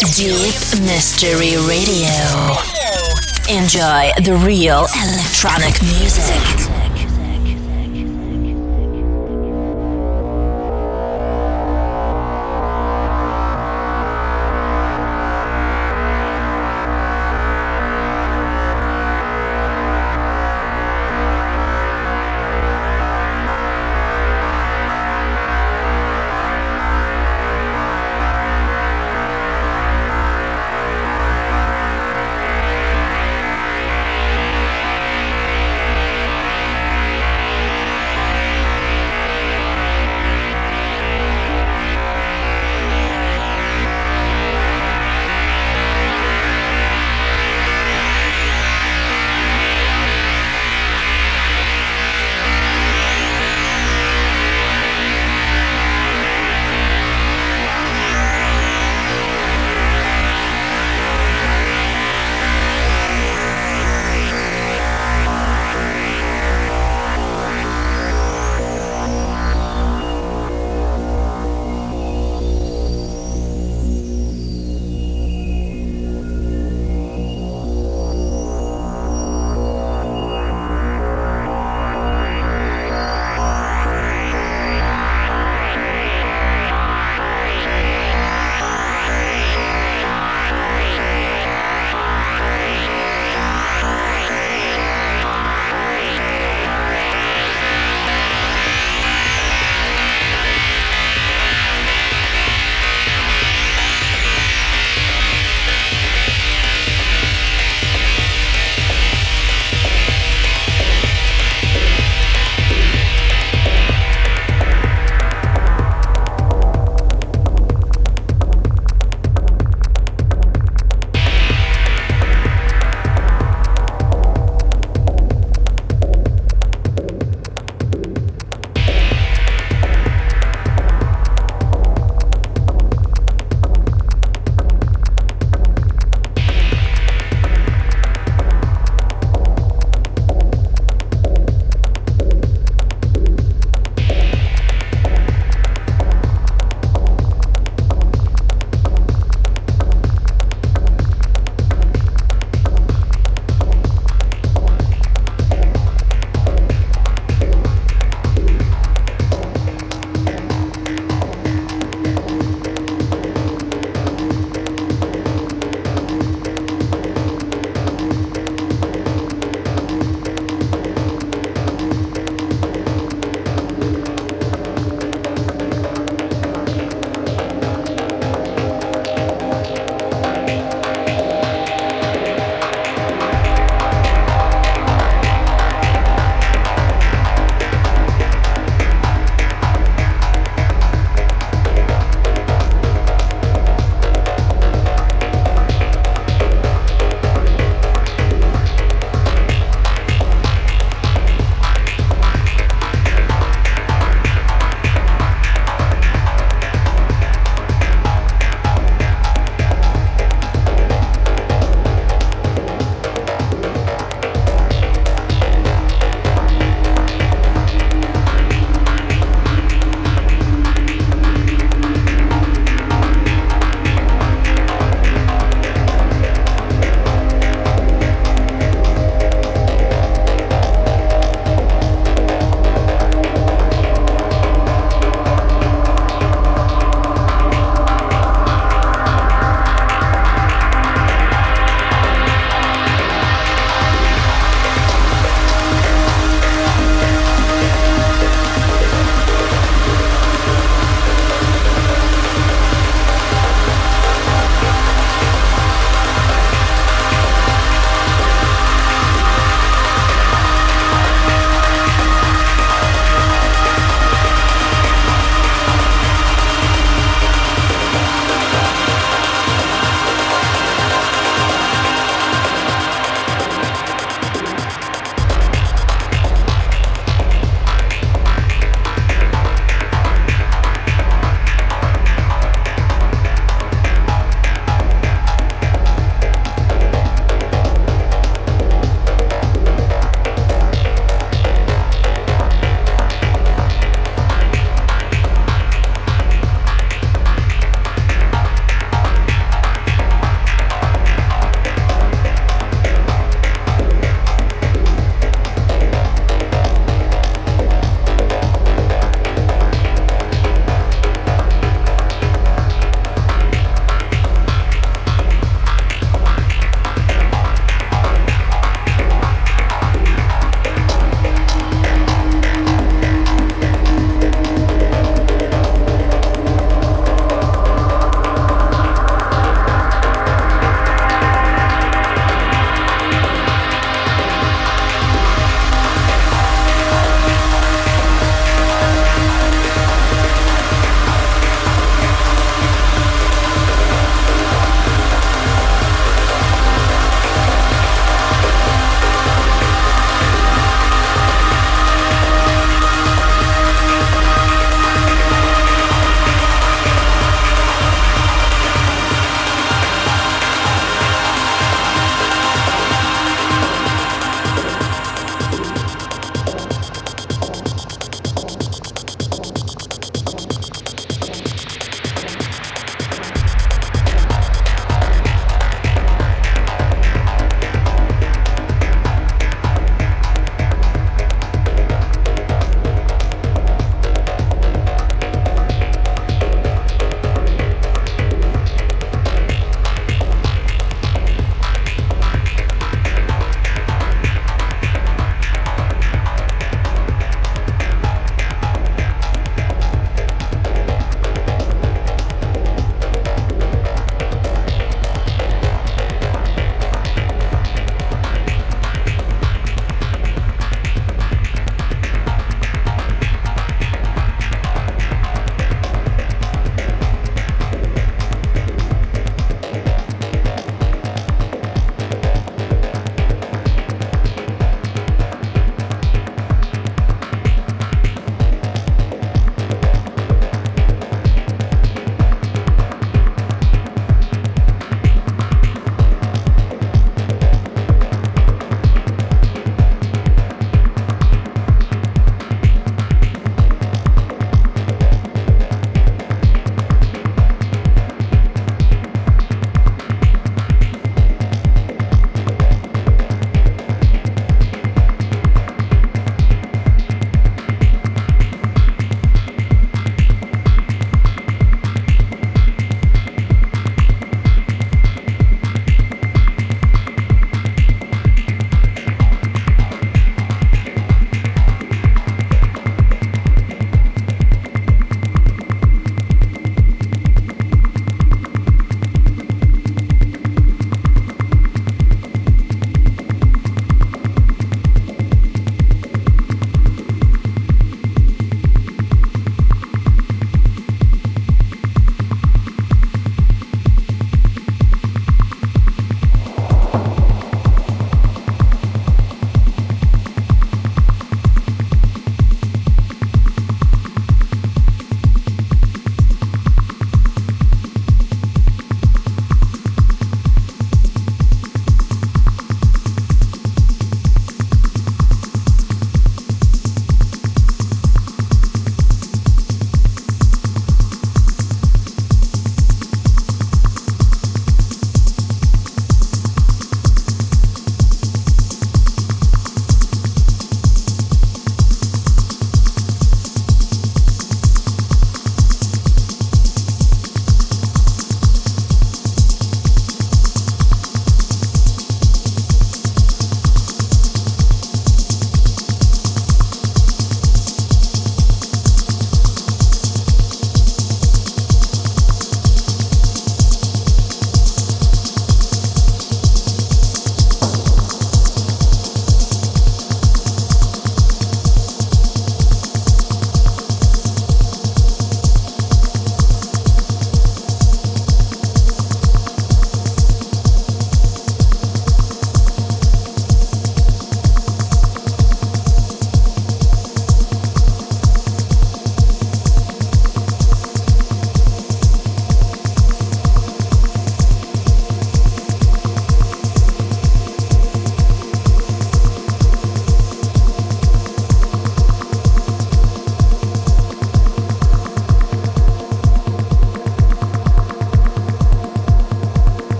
Deep Mystery Radio. Enjoy the real electronic music.